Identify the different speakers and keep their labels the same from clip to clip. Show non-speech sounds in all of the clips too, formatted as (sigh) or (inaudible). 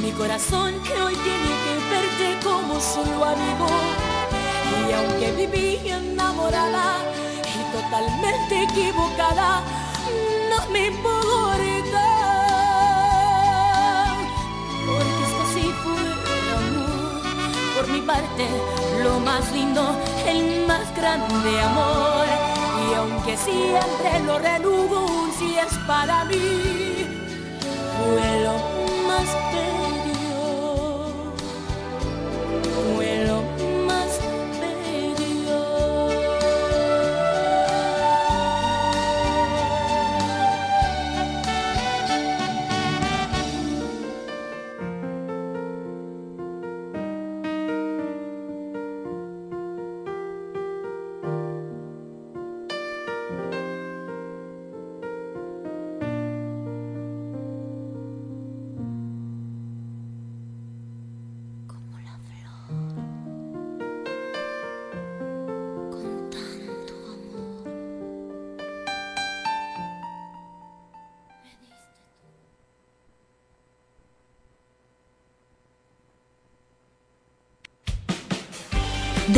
Speaker 1: mi corazón que hoy tiene que verte como solo amigo. Y aunque viví enamorada y totalmente equivocada, no me importa. Porque esto sí fue amor. Por mi parte, lo más lindo, el más grande amor. Y aunque siempre lo renugo, si es para mí, fue lo más bello.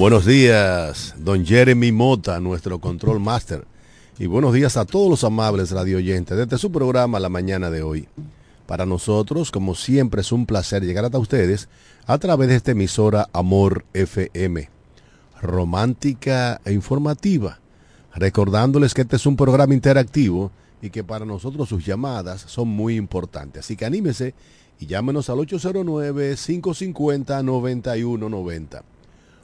Speaker 2: Buenos días, don Jeremy Mota, nuestro control master. Y buenos días a todos los amables radio oyentes desde su programa La Mañana de hoy. Para nosotros, como siempre, es un placer llegar hasta ustedes a través de esta emisora Amor FM, romántica e informativa. Recordándoles que este es un programa interactivo y que para nosotros sus llamadas son muy importantes. Así que anímese y llámenos al 809-550-9190.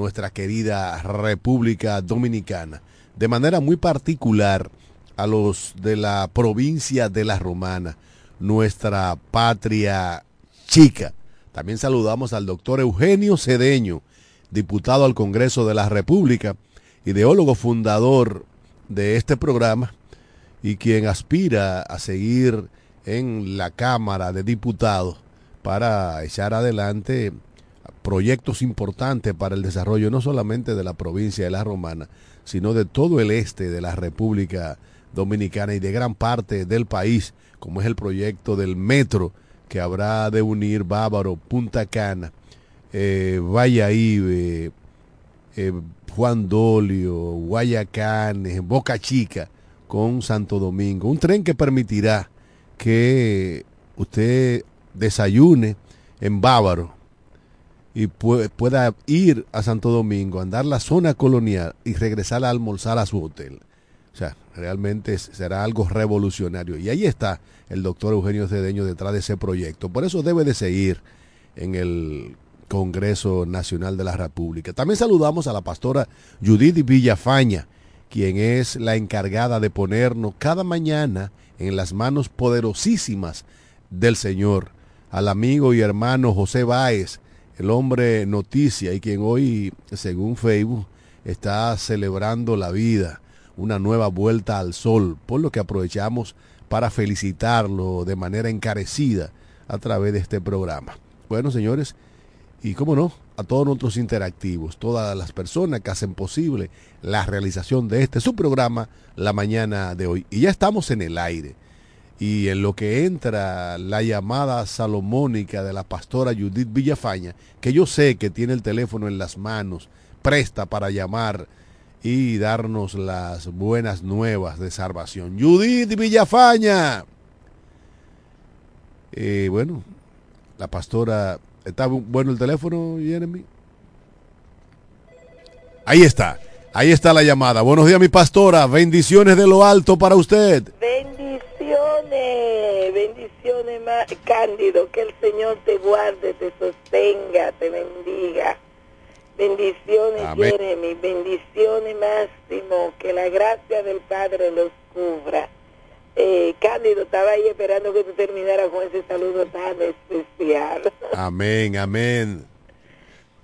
Speaker 2: nuestra querida República Dominicana. De manera muy particular a los de la provincia de La Romana, nuestra patria chica. También saludamos al doctor Eugenio Cedeño, diputado al Congreso de la República, ideólogo fundador de este programa y quien aspira a seguir en la Cámara de Diputados para echar adelante proyectos importantes para el desarrollo no solamente de la provincia de La Romana, sino de todo el este de la República Dominicana y de gran parte del país, como es el proyecto del metro que habrá de unir Bávaro, Punta Cana, eh, Valladolid, eh, Juan Dolio, Guayacán, Boca Chica con Santo Domingo. Un tren que permitirá que usted desayune en Bávaro y pueda ir a Santo Domingo, andar la zona colonial y regresar a almorzar a su hotel. O sea, realmente será algo revolucionario. Y ahí está el doctor Eugenio Cedeño detrás de ese proyecto. Por eso debe de seguir en el Congreso Nacional de la República. También saludamos a la pastora Judith Villafaña, quien es la encargada de ponernos cada mañana en las manos poderosísimas del Señor. Al amigo y hermano José Báez, el hombre noticia y quien hoy, según Facebook, está celebrando la vida, una nueva vuelta al sol, por lo que aprovechamos para felicitarlo de manera encarecida a través de este programa. Bueno, señores, y cómo no, a todos nuestros interactivos, todas las personas que hacen posible la realización de este su programa la mañana de hoy. Y ya estamos en el aire. Y en lo que entra la llamada salomónica de la pastora Judith Villafaña, que yo sé que tiene el teléfono en las manos, presta para llamar y darnos las buenas nuevas de salvación. Judith Villafaña. Eh, bueno, la pastora ¿Está bueno el teléfono, Jeremy? Ahí está. Ahí está la llamada. Buenos días, mi pastora. Bendiciones de lo alto para usted.
Speaker 3: Bendiciones, más Cándido. Que el Señor te guarde, te sostenga, te bendiga. Bendiciones, Jeremy. Bendiciones, Máximo. Que la gracia del Padre los cubra eh, Cándido, estaba ahí esperando que tú terminaras con ese saludo tan especial.
Speaker 2: Amén, amén.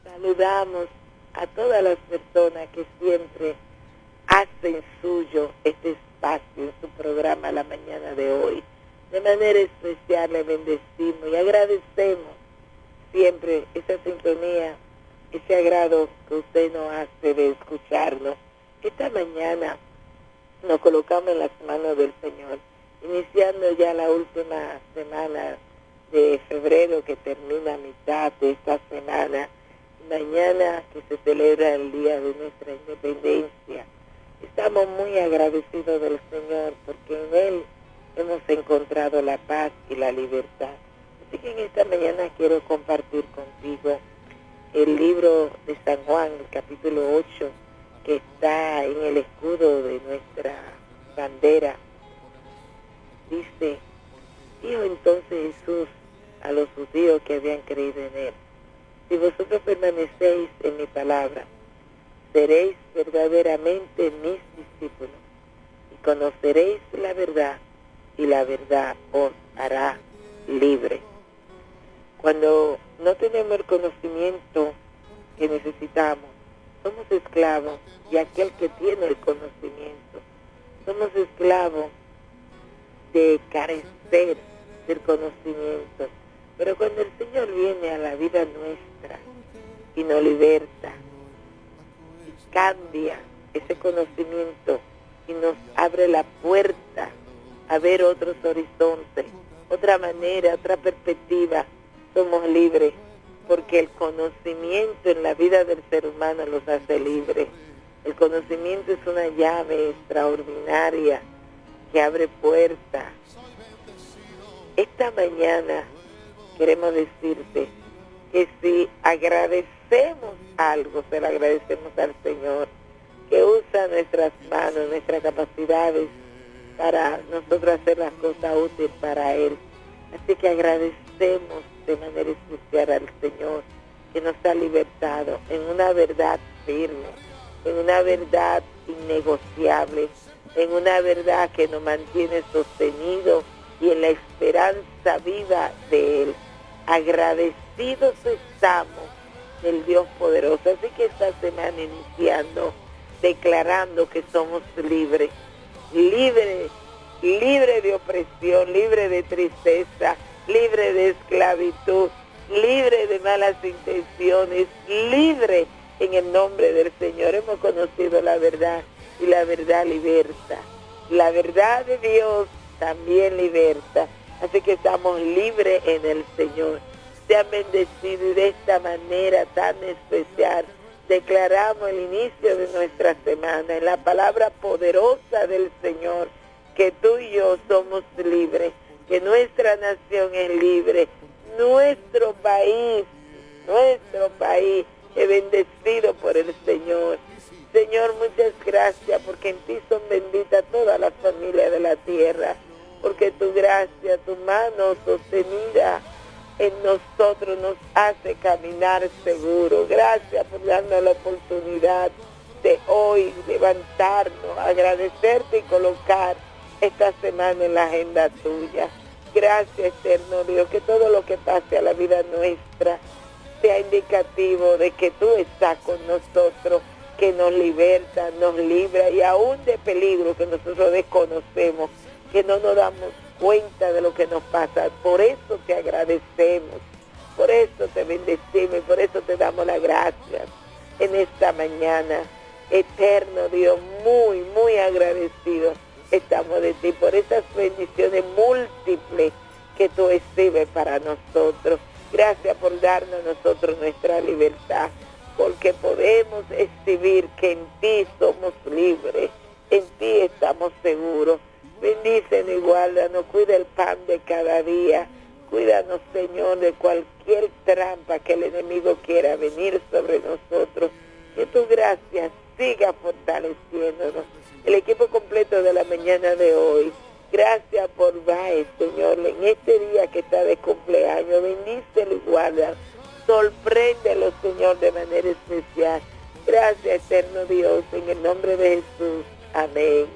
Speaker 3: Saludamos a todas las personas que siempre hacen suyo este espacio su programa la mañana de hoy. De manera especial le bendecimos y agradecemos siempre esa sintonía, ese agrado que usted nos hace de escucharnos. Esta mañana nos colocamos en las manos del Señor, iniciando ya la última semana de febrero que termina a mitad de esta semana, mañana que se celebra el día de nuestra independencia. Estamos muy agradecidos del Señor porque en Él hemos encontrado la paz y la libertad. Así que en esta mañana quiero compartir contigo el libro de San Juan, el capítulo 8, que está en el escudo de nuestra bandera. Dice, dijo entonces Jesús a los judíos que habían creído en él, si vosotros permanecéis en mi palabra, seréis verdaderamente mis discípulos y conoceréis la verdad y la verdad os hará libre. Cuando no tenemos el conocimiento que necesitamos, somos esclavos de aquel que tiene el conocimiento. Somos esclavos de carecer del conocimiento. Pero cuando el Señor viene a la vida nuestra y nos liberta, y cambia ese conocimiento y nos abre la puerta a ver otros horizontes, otra manera, otra perspectiva, somos libres porque el conocimiento en la vida del ser humano los hace libres. El conocimiento es una llave extraordinaria que abre puertas. Esta mañana queremos decirte que si agradecemos algo, se lo agradecemos al Señor, que usa nuestras manos, nuestras capacidades para nosotros hacer las cosas útiles para Él. Así que agradecemos de manera especial al Señor que nos ha libertado en una verdad firme, en una verdad innegociable, en una verdad que nos mantiene sostenido y en la esperanza viva de Él. Agradecidos estamos del Dios poderoso. Así que esta semana iniciando, declarando que somos libres, libres, libres de opresión, libres de tristeza, libre de esclavitud, libre de malas intenciones, libre en el nombre del Señor. Hemos conocido la verdad y la verdad liberta. La verdad de Dios también liberta. Así que estamos libres en el Señor. Sean bendecidos y de esta manera tan especial declaramos el inicio de nuestra semana en la palabra poderosa del Señor, que tú y yo somos libres, que nuestra nación es libre, nuestro país, nuestro país es bendecido por el Señor. Señor, muchas gracias porque en ti son benditas todas las familias de la tierra, porque tu gracia, tu mano sostenida en nosotros nos hace caminar seguro. Gracias por darnos la oportunidad de hoy levantarnos, agradecerte y colocar esta semana en la agenda tuya. Gracias, eterno Dios, que todo lo que pase a la vida nuestra sea indicativo de que tú estás con nosotros, que nos liberta, nos libra y aún de peligro que nosotros desconocemos, que no nos damos cuenta de lo que nos pasa. Por eso te agradecemos, por eso te bendecimos y por eso te damos las gracias en esta mañana. Eterno Dios, muy, muy agradecidos estamos de ti por esas bendiciones múltiples que tú exhibes para nosotros. Gracias por darnos nosotros nuestra libertad, porque podemos exhibir que en ti somos libres, en ti estamos seguros Bendícenos y guárdanos, cuida el pan de cada día. Cuídanos, Señor, de cualquier trampa que el enemigo quiera venir sobre nosotros. Que tu gracia siga fortaleciéndonos. El equipo completo de la mañana de hoy. Gracias por Baez, Señor, en este día que está de cumpleaños. Bendícelo y guarda. Sorpréndelo, Señor, de manera especial. Gracias, eterno Dios, en el nombre de Jesús. Amén.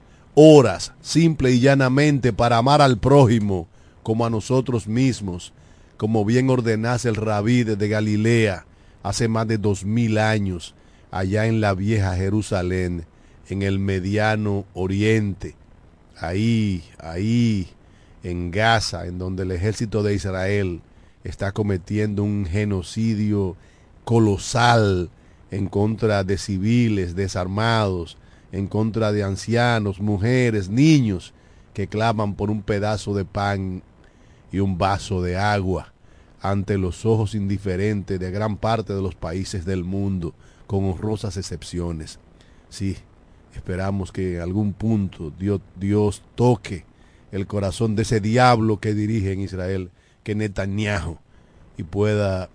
Speaker 2: horas, simple y llanamente, para amar al prójimo como a nosotros mismos, como bien ordenase el rabí de Galilea hace más de dos mil años, allá en la vieja Jerusalén, en el mediano oriente, ahí, ahí, en Gaza, en donde el ejército de Israel está cometiendo un genocidio colosal en contra de civiles desarmados, en contra de ancianos, mujeres, niños que claman por un pedazo de pan y un vaso de agua ante los ojos indiferentes de gran parte de los países del mundo, con honrosas excepciones. Sí, esperamos que en algún punto Dios, Dios toque el corazón de ese diablo que dirige en Israel, que Netanyahu, y pueda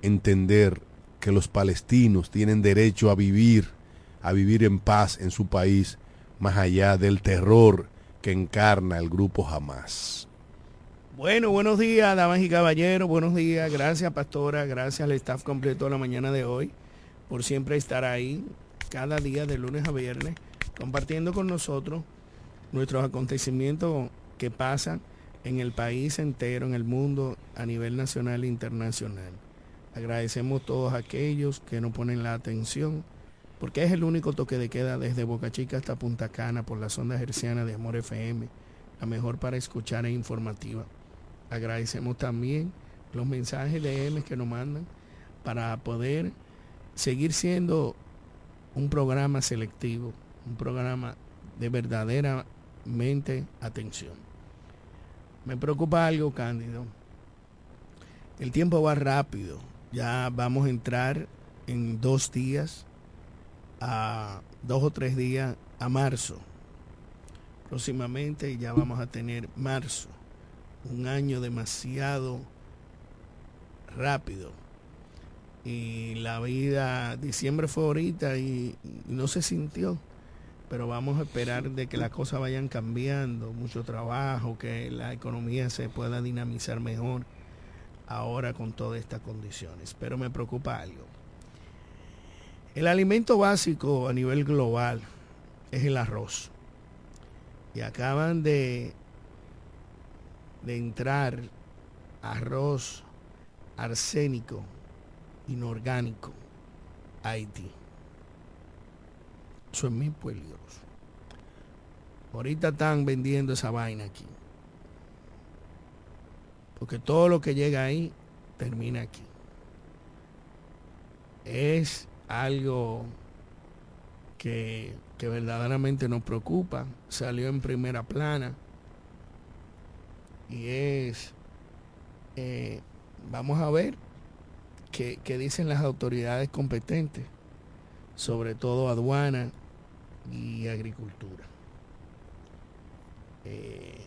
Speaker 2: entender que los palestinos tienen derecho a vivir a vivir en paz en su país, más allá del terror que encarna el grupo Hamas.
Speaker 4: Bueno, buenos días, damas y caballeros, buenos días, gracias pastora, gracias al staff completo de la mañana de hoy por siempre estar ahí cada día de lunes a viernes compartiendo con nosotros nuestros acontecimientos que pasan en el país entero, en el mundo, a nivel nacional e internacional. Agradecemos a todos aquellos que nos ponen la atención porque es el único toque de queda desde Boca Chica hasta Punta Cana por la sonda herciana de Amor FM, la mejor para escuchar e informativa. Agradecemos también los mensajes de M que nos mandan para poder seguir siendo un programa selectivo, un programa de verdaderamente atención. Me preocupa algo, Cándido. El tiempo va rápido. Ya vamos a entrar en dos días a dos o tres días a marzo. Próximamente ya vamos a tener marzo, un año demasiado rápido. Y la vida, diciembre fue ahorita y, no se sintió, pero vamos a esperar de que las cosas vayan cambiando, mucho trabajo, que la economía se pueda dinamizar mejor ahora con todas estas condiciones. Pero me preocupa algo. El alimento básico a nivel global es el arroz. Y acaban de, de entrar arroz arsénico inorgánico a Haití. Eso es muy peligroso. Ahorita están vendiendo esa vaina aquí. Porque todo lo que llega ahí termina aquí. Es algo que, que verdaderamente nos preocupa. Salió en primera plana. Y es, eh, vamos a ver qué, qué dicen las autoridades competentes, sobre todo aduana y agricultura. Eh,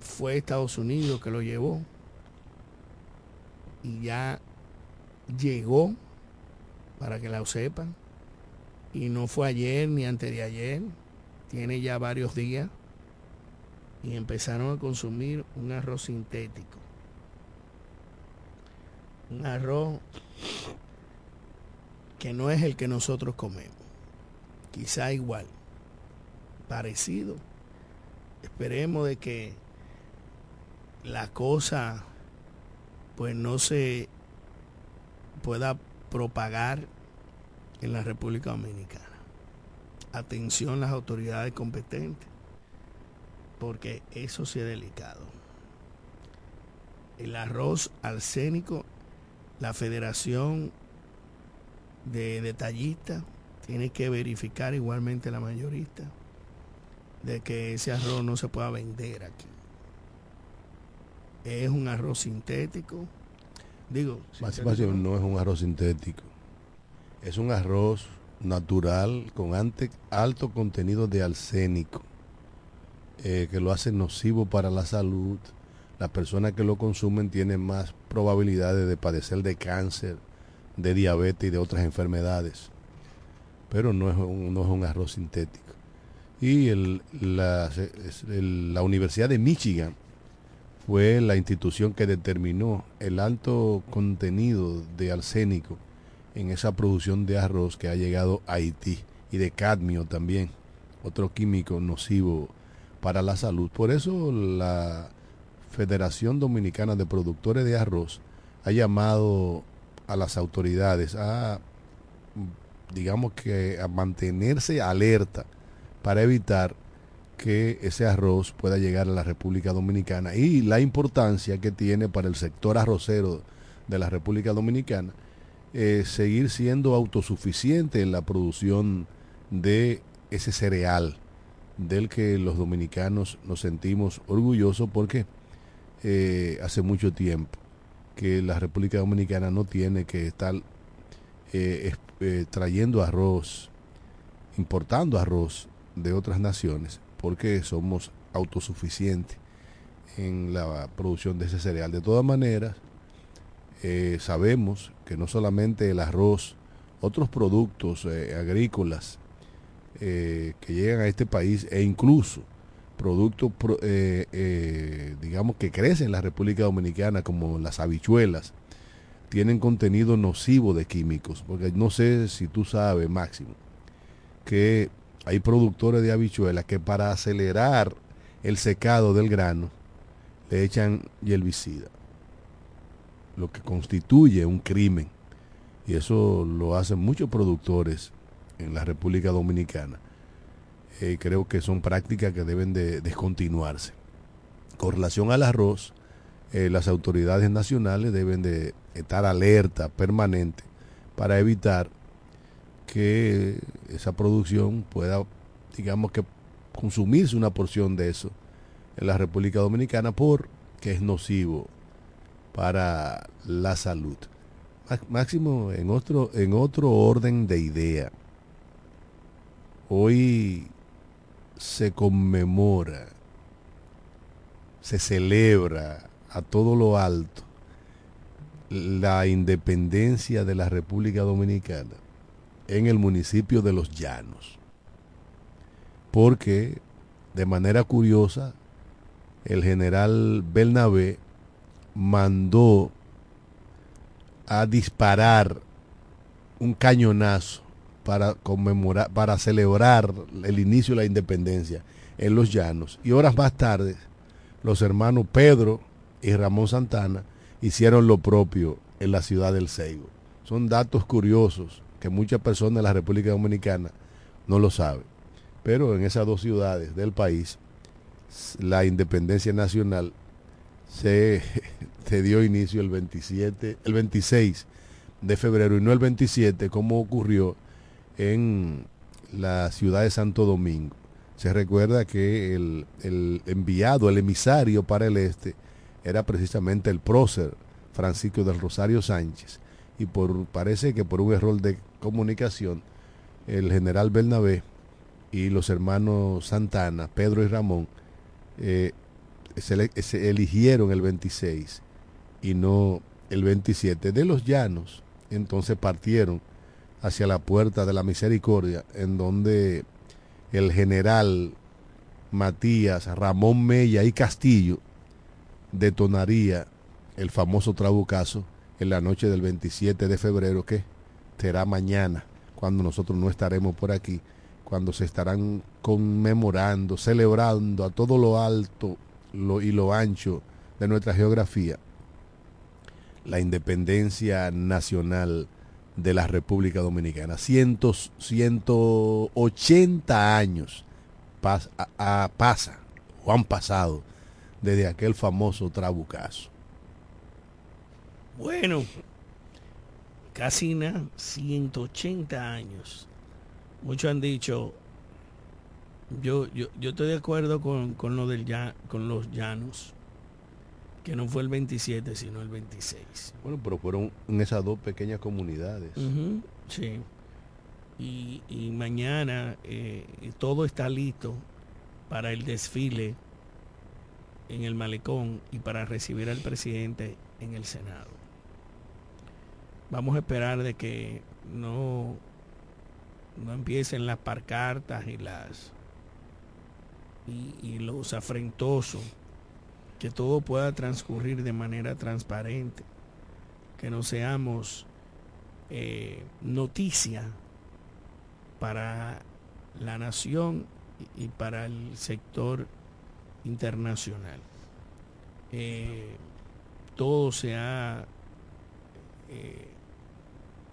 Speaker 4: fue Estados Unidos que lo llevó y ya llegó para que la sepan y no fue ayer ni antes de ayer tiene ya varios días. Y empezaron a consumir un arroz sintético. Un arroz que no es el que nosotros comemos. Quizá igual parecido. Esperemos de que la cosa pues no se pueda propagar en la República Dominicana. Atención las autoridades competentes, porque eso sí es delicado. El arroz arsénico, la Federación de Detallistas tiene que verificar igualmente la mayorista de que ese arroz no se pueda vender aquí. Es un arroz sintético. Digo,
Speaker 2: no es un arroz sintético. Es un arroz natural con ante, alto contenido de arsénico, eh, que lo hace nocivo para la salud. Las personas que lo consumen tienen más probabilidades de padecer de cáncer, de diabetes y de otras enfermedades. Pero no es un, no es un arroz sintético. Y el, la, el, la Universidad de Michigan fue la institución que determinó el alto contenido de arsénico en esa producción de arroz que ha llegado a Haití y de cadmio también, otro químico nocivo para la salud. Por eso la Federación Dominicana de Productores de Arroz ha llamado a las autoridades a, digamos que, a mantenerse alerta para evitar que ese arroz pueda llegar a la República Dominicana y la importancia que tiene para el sector arrocero de la República Dominicana eh, seguir siendo autosuficiente en la producción de ese cereal del que los dominicanos nos sentimos orgullosos porque eh, hace mucho tiempo que la República Dominicana no tiene que estar eh, trayendo arroz, importando arroz de otras naciones, porque somos autosuficientes en la producción de ese cereal. De todas maneras, eh, sabemos que no solamente el arroz, otros productos eh, agrícolas eh, que llegan a este país e incluso productos, digamos, que crecen en la República Dominicana, como las habichuelas, tienen contenido nocivo de químicos, porque no sé si tú sabes, Máximo, que hay productores de habichuelas que para acelerar el secado del grano le echan herbicida, lo que constituye un crimen. Y eso lo hacen muchos productores en la República Dominicana. Eh, creo que son prácticas que deben de descontinuarse. Con relación al arroz, eh, las autoridades nacionales deben de estar alerta permanente para evitar que esa producción pueda, digamos que, consumirse una porción de eso en la República Dominicana porque es nocivo para la salud. Máximo, en otro, en otro orden de idea, hoy se conmemora, se celebra a todo lo alto la independencia de la República Dominicana en el municipio de Los Llanos. Porque, de manera curiosa, el general Bernabé mandó a disparar un cañonazo para conmemorar, para celebrar el inicio de la independencia en los llanos. Y horas más tarde, los hermanos Pedro y Ramón Santana hicieron lo propio en la ciudad del Seibo. Son datos curiosos que muchas personas de la República Dominicana no lo saben. Pero en esas dos ciudades del país, la independencia nacional se, (laughs) se dio inicio el 27, el 26 de febrero y no el 27 como ocurrió en la ciudad de Santo Domingo. Se recuerda que el, el enviado, el emisario para el este, era precisamente el prócer Francisco del Rosario Sánchez. Y por, parece que por un error de comunicación, el general Bernabé y los hermanos Santana, Pedro y Ramón, eh, se, se eligieron el 26 y no el 27 de los llanos. Entonces partieron hacia la puerta de la misericordia, en donde el general Matías, Ramón Mella y Castillo detonaría el famoso trabucazo en la noche del 27 de febrero, que será mañana, cuando nosotros no estaremos por aquí, cuando se estarán conmemorando, celebrando a todo lo alto lo, y lo ancho de nuestra geografía la independencia nacional de la República Dominicana. Cientos, 180 años pasa o han pasado desde aquel famoso trabucazo.
Speaker 4: Bueno, casi 180 años. Muchos han dicho, yo, yo, yo estoy de acuerdo con, con lo del ya, con los llanos, que no fue el 27, sino el 26.
Speaker 2: Bueno, pero fueron en esas dos pequeñas comunidades.
Speaker 4: sí. Y, y mañana eh, todo está listo para el desfile en el malecón y para recibir al presidente en el Senado. Vamos a esperar de que no, no empiecen las parcartas y las y, los afrentosos que todo pueda transcurrir de manera transparente, que no seamos eh, noticia para la nación y, para el sector internacional. Eh, todo se ha eh,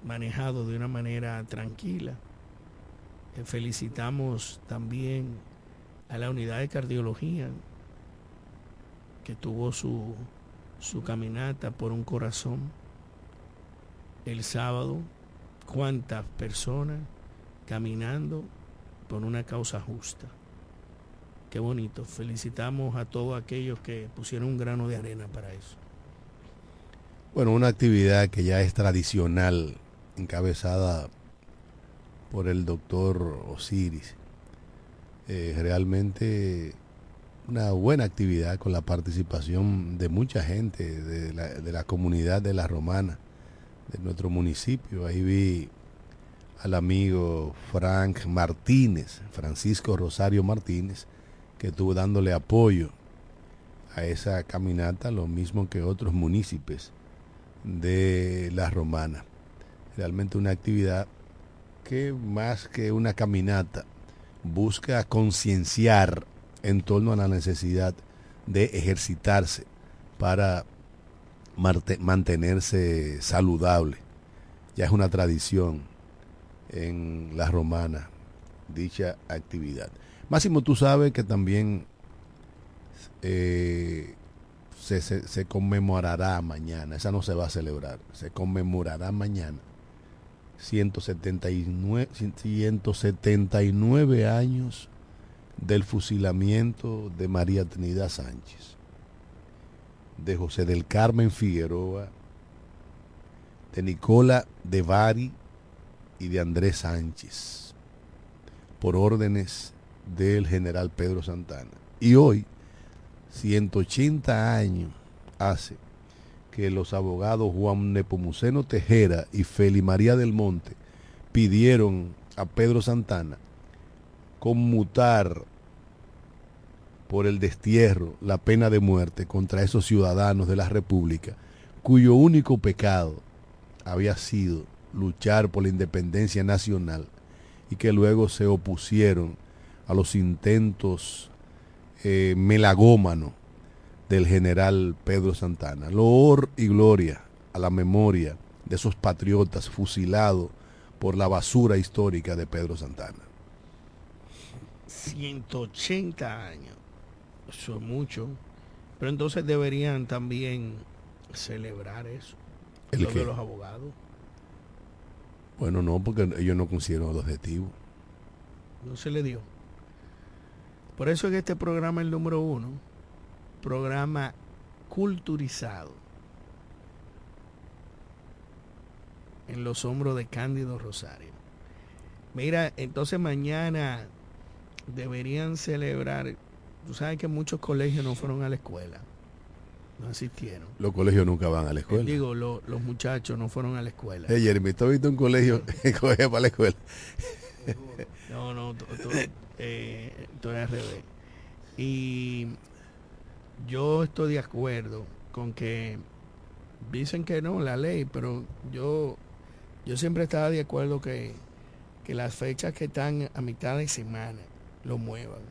Speaker 4: manejado de una manera tranquila. felicitamos también a la unidad de cardiología que tuvo su, su caminata por un corazón el sábado, cuántas personas caminando por una causa justa. Qué bonito. Felicitamos a todos aquellos que pusieron un grano de arena para eso.
Speaker 2: Bueno, una actividad que ya es tradicional, encabezada por el doctor Osiris. Eh, realmente una buena actividad con la participación de mucha gente de la, de la comunidad de La Romana, de nuestro municipio. Ahí vi al amigo Frank Martínez, Francisco Rosario Martínez, que estuvo dándole apoyo a esa caminata, lo mismo que otros municipios de La Romana. Realmente una actividad que más que una caminata busca concienciar en torno a la necesidad de ejercitarse para mantenerse saludable. Ya es una tradición en la romana dicha actividad. Máximo, tú sabes que también eh, se, se, se, conmemorará mañana, esa no se va a celebrar, se conmemorará mañana 179, 179 años del fusilamiento de María Trinidad Sánchez, de José del Carmen Figueroa, de Nicola de Bari y de Andrés Sánchez, por órdenes del general Pedro Santana. Y hoy, 180 años hace que los abogados Juan Nepomuceno Tejera y Feli María del Monte pidieron a Pedro Santana conmutar por el destierro la pena de muerte contra esos ciudadanos de la República cuyo único pecado había sido luchar por la independencia nacional y que luego se opusieron a los intentos eh, melagómanos del general Pedro Santana. Loor y gloria a la memoria de esos patriotas fusilados por la basura histórica de Pedro Santana.
Speaker 4: 180 años. Eso es mucho. Pero entonces deberían también celebrar eso.
Speaker 2: ¿El
Speaker 4: lo
Speaker 2: qué?
Speaker 4: de los abogados.
Speaker 2: Bueno, no, porque ellos no consiguieron el objetivo.
Speaker 4: No se le dio. Por eso es que este programa es el número uno. Programa culturizado. En los hombros de Cándido Rosario. Mira, entonces mañana deberían celebrar. Tú sabes que muchos colegios no fueron a la escuela. No asistieron.
Speaker 2: Los colegios nunca van a la escuela.
Speaker 4: Digo, lo- los muchachos no fueron a la escuela.
Speaker 2: Hey, Jeremy, ¿tú has visto un colegio (laughs) que coge para la escuela?
Speaker 4: No, no, tú- tú- eh, estoy al revés. Y yo estoy de acuerdo con que dicen que no, la ley, pero yo, yo siempre estaba de acuerdo que, que las fechas que están a mitad de semana lo muevan.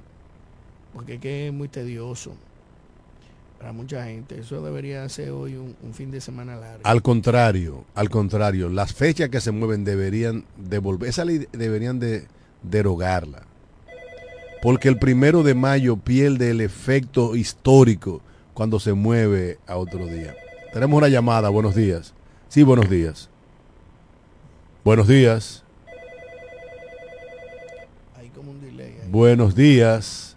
Speaker 4: Porque es que es muy tedioso para mucha gente. Eso debería ser hoy un, fin de semana largo.
Speaker 2: Al contrario, al contrario, las fechas que se mueven deberían devolver, esa ley deberían de derogarla. Porque el primero de mayo pierde el efecto histórico cuando se mueve a otro día. Tenemos una llamada, buenos días. Sí, buenos días. Buenos días.
Speaker 4: Hay como un delay ahí.
Speaker 2: Buenos días.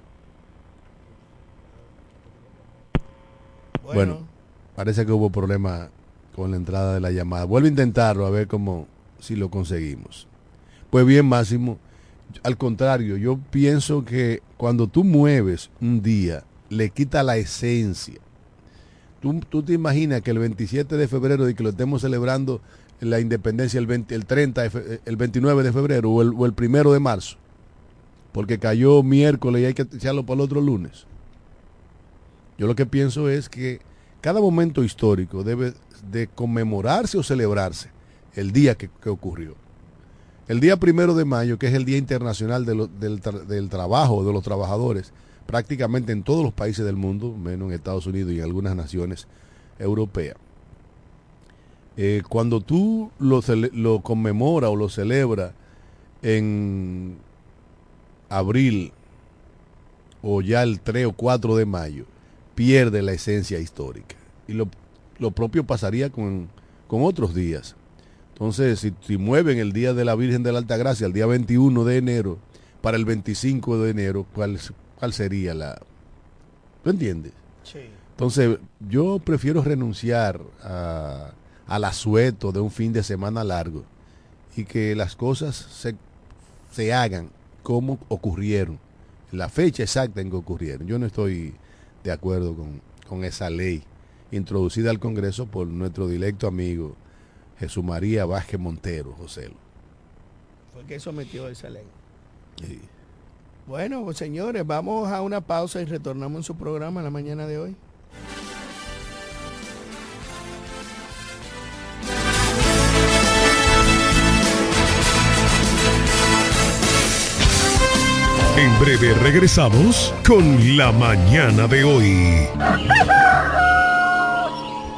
Speaker 4: Bueno,
Speaker 2: Bueno, parece que hubo problema con la entrada de la llamada. Vuelvo a intentarlo a ver cómo si lo conseguimos. Pues bien, Máximo, al contrario, yo pienso que cuando tú mueves un día, le quita la esencia. Tú, tú te imaginas que el 27 de febrero, de que lo estemos celebrando la independencia el, 20 el 30, de fe- el 29 de febrero o el, o el primero de marzo, porque cayó miércoles y hay que echarlo para el otro lunes. Yo lo que pienso es que cada momento histórico debe de conmemorarse o celebrarse el día que, que ocurrió. El día primero de mayo, que es el Día Internacional del, del Trabajo de los Trabajadores, prácticamente en todos los países del mundo, menos en Estados Unidos y en algunas naciones europeas. Eh, cuando tú lo, conmemoras o lo celebras en abril o ya el 3 o 4 de mayo, pierde la esencia histórica. Y lo, lo propio pasaría con, con otros días. Entonces, si, si mueven el Día de la Virgen de la Altagracia, el día 21 de enero, para el 25 de enero, ¿cuál, cuál sería la... ¿Tú entiendes?
Speaker 4: sí.
Speaker 2: Entonces, yo prefiero renunciar a, al asueto de un fin de semana largo y que las cosas se, se hagan como ocurrieron, la fecha exacta en que ocurrieron. Yo no estoy de acuerdo con, con esa ley introducida al Congreso por nuestro directo amigo Jesús María Vázquez Montero, José.
Speaker 4: Fue que sometió esa ley.
Speaker 2: Sí.
Speaker 4: Bueno, pues, señores, vamos a una pausa y retornamos en su programa la mañana de hoy.
Speaker 5: En breve regresamos con la mañana de hoy. (laughs)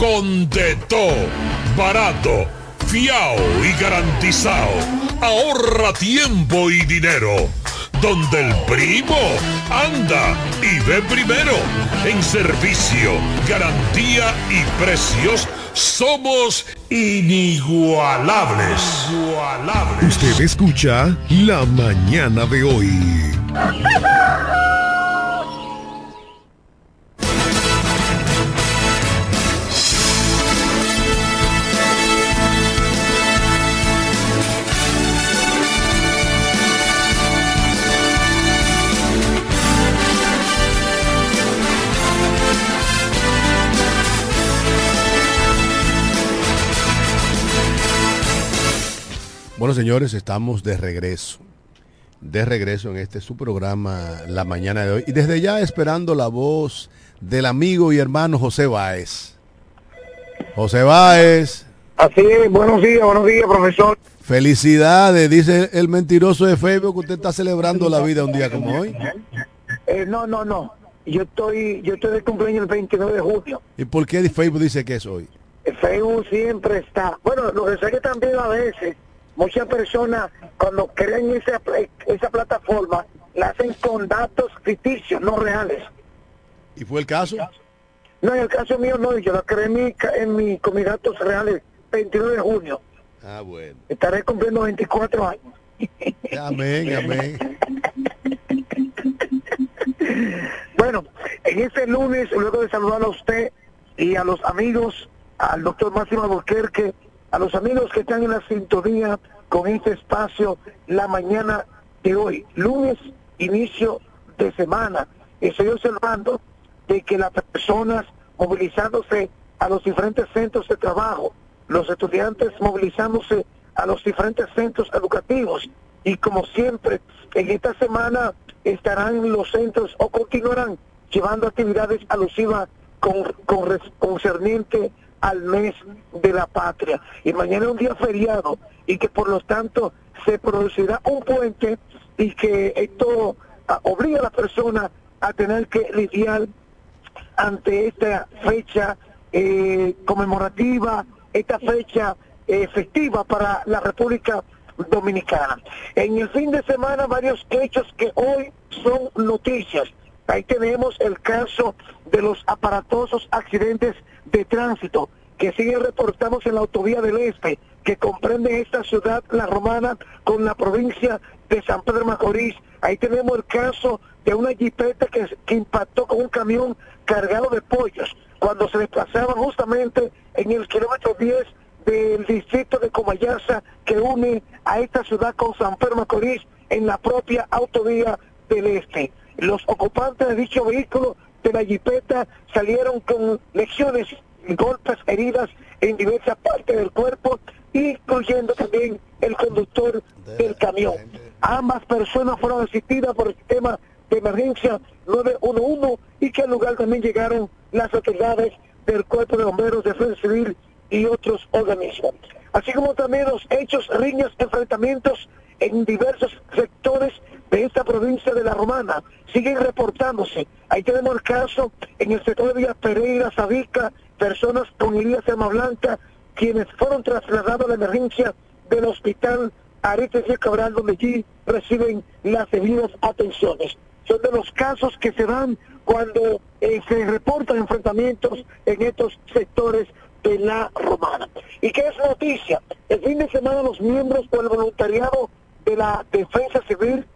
Speaker 6: con de todo, barato, fiao y garantizado. Ahorra tiempo y dinero. Donde el primo anda y ve primero. En servicio, garantía y precios somos inigualables.
Speaker 7: Usted escucha La Mañana de hoy.
Speaker 2: Bueno, señores, estamos de regreso. De regreso en este su programa La Mañana de hoy. Y desde ya esperando la voz del amigo y hermano José Báez. José Báez.
Speaker 8: Así es, buenos días, buenos días, profesor.
Speaker 2: Felicidades, dice el mentiroso de Facebook que usted está celebrando la vida un día como hoy.
Speaker 8: Eh, no, no, no. Yo estoy, yo estoy de cumpleaños el 29 de junio.
Speaker 2: ¿Y por qué Facebook dice que es hoy?
Speaker 8: El Facebook siempre está. Bueno, lo que sé que también a veces muchas personas cuando crean esa, esa plataforma la hacen con datos ficticios, no reales.
Speaker 2: ¿Y fue el caso?
Speaker 8: No, en el caso mío no, yo la creé en mi, en mi, con mis datos reales 29 de junio.
Speaker 2: Ah, bueno.
Speaker 8: Estaré cumpliendo 24 años.
Speaker 2: Amén, amén.
Speaker 8: Bueno, en este lunes, luego de saludar a usted y a los amigos, al doctor Máximo Albuquerque, a los amigos que están en la sintonía con este espacio la mañana de hoy, lunes, inicio de semana. Estoy observando de que las personas movilizándose a los diferentes centros de trabajo, los estudiantes movilizándose a los diferentes centros educativos y como siempre, en esta semana estarán los centros o continuarán llevando actividades alusivas con, con concerniente al mes de la patria. Y mañana es un día feriado y que por lo tanto se producirá un puente y que esto ah, obliga a la persona a tener que lidiar ante esta fecha eh, conmemorativa, esta fecha eh, festiva para la República Dominicana. En el fin de semana varios hechos que hoy son noticias. Ahí tenemos el caso de los aparatosos accidentes de tránsito que siguen reportados en la autovía del Este, que comprende esta ciudad, la romana, con la provincia de San Pedro Macorís. Ahí tenemos el caso de una jipeta que, que impactó con un camión cargado de pollos cuando se desplazaban justamente en el kilómetro 10 del distrito de Comayasa que une a esta ciudad con San Pedro Macorís en la propia autovía del Este. Los ocupantes de dicho vehículo de la jipeta salieron con lesiones, golpes, heridas en diversas partes del cuerpo, incluyendo también el conductor del camión. Ambas personas fueron asistidas por el sistema de emergencia 911 y que al lugar también llegaron las autoridades del Cuerpo de Bomberos, Defensa Civil y otros organismos. Así como también los hechos, riñas, enfrentamientos en diversos sectores de esta provincia de La Romana siguen reportándose. Ahí tenemos el caso en el sector de Villa Pereira, Sabica, personas con heridas de blanca, quienes fueron trasladados a la emergencia del hospital Aretes y Cabral, donde allí reciben las debidas atenciones. Son de los casos que se dan cuando eh, se reportan enfrentamientos en estos sectores de la Romana. ¿Y qué es noticia? El fin de semana los miembros por el voluntariado de la Defensa Civil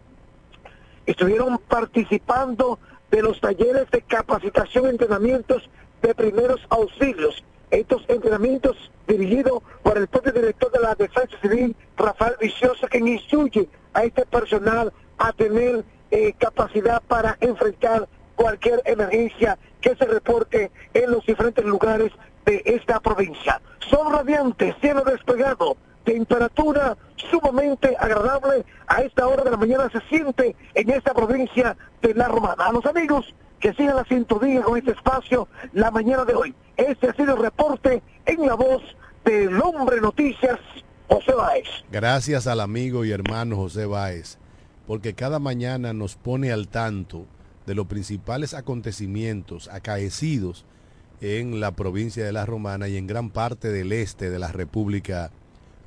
Speaker 8: estuvieron participando de los talleres de capacitación entrenamientos de primeros auxilios. Estos entrenamientos dirigidos por el propio director de la Defensa Civil, Rafael Vicioso, quien instruye a este personal a tener eh, capacidad para enfrentar cualquier emergencia que se reporte en los diferentes lugares de esta provincia. Son radiantes, cielo despegado, temperatura sumamente agradable a esta hora de la mañana se siente en esta provincia de La Romana. A los amigos que sigan la sintonía con este espacio la mañana de hoy. Este ha sido el reporte en la voz del hombre noticias, José Báez.
Speaker 2: Gracias al amigo y hermano José Báez, porque cada mañana nos pone al tanto de los principales acontecimientos acaecidos en la provincia de La Romana y en gran parte del este de la República